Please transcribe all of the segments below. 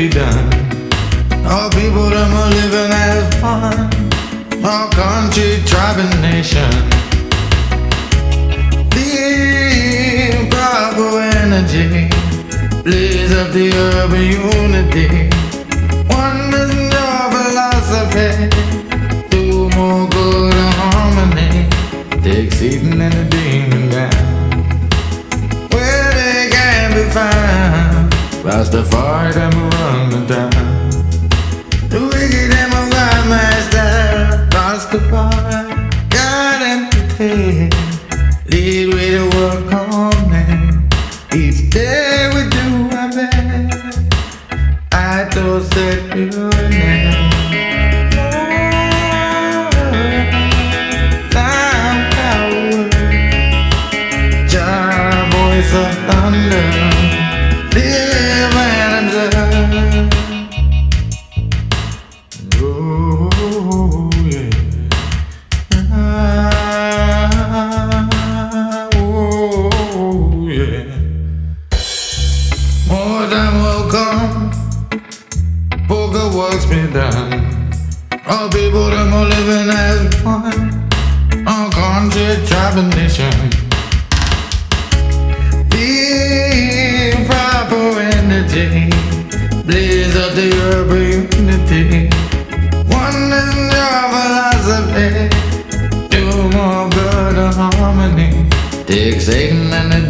be done. All people them are living as one. All country, tribe, nation. The proper energy blaze up the urban unity. One is your philosophy. Do more good and harmony. Take Satan and the demon down. Where they can be found. Rastafari them run the hứa nào cha vội giọt tan đường biết done. All people them are living as one. Tribe, and nation. The proper energy blaze up the urban unity. One is your philosophy. Do more good harmony. Take Satan and the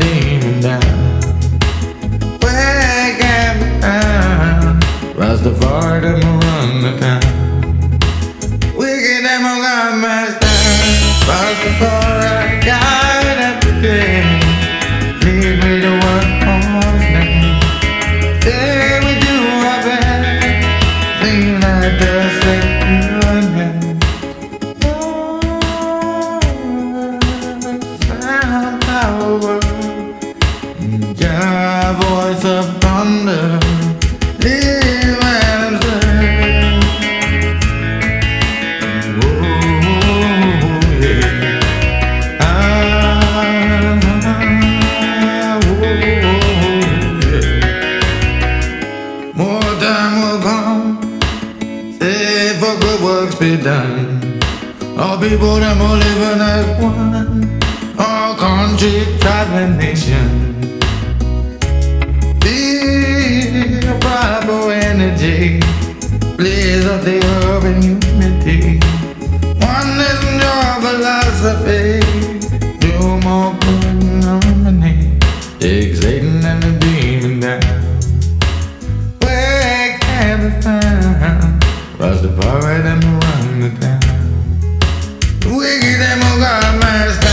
my stars. Looking for a guide every day. Lead me to what was meant. Yeah, we do our best. Lean like the same you and. Sound power. Your voice of thunder. Yeah. All people them are living as one. All country, tribe, and nation. The proper energy blaze up the urban unity. One is your philosophy. Do more good and harmony. Take Satan and the demon down. Where can be found? Rastafari them run the town. we them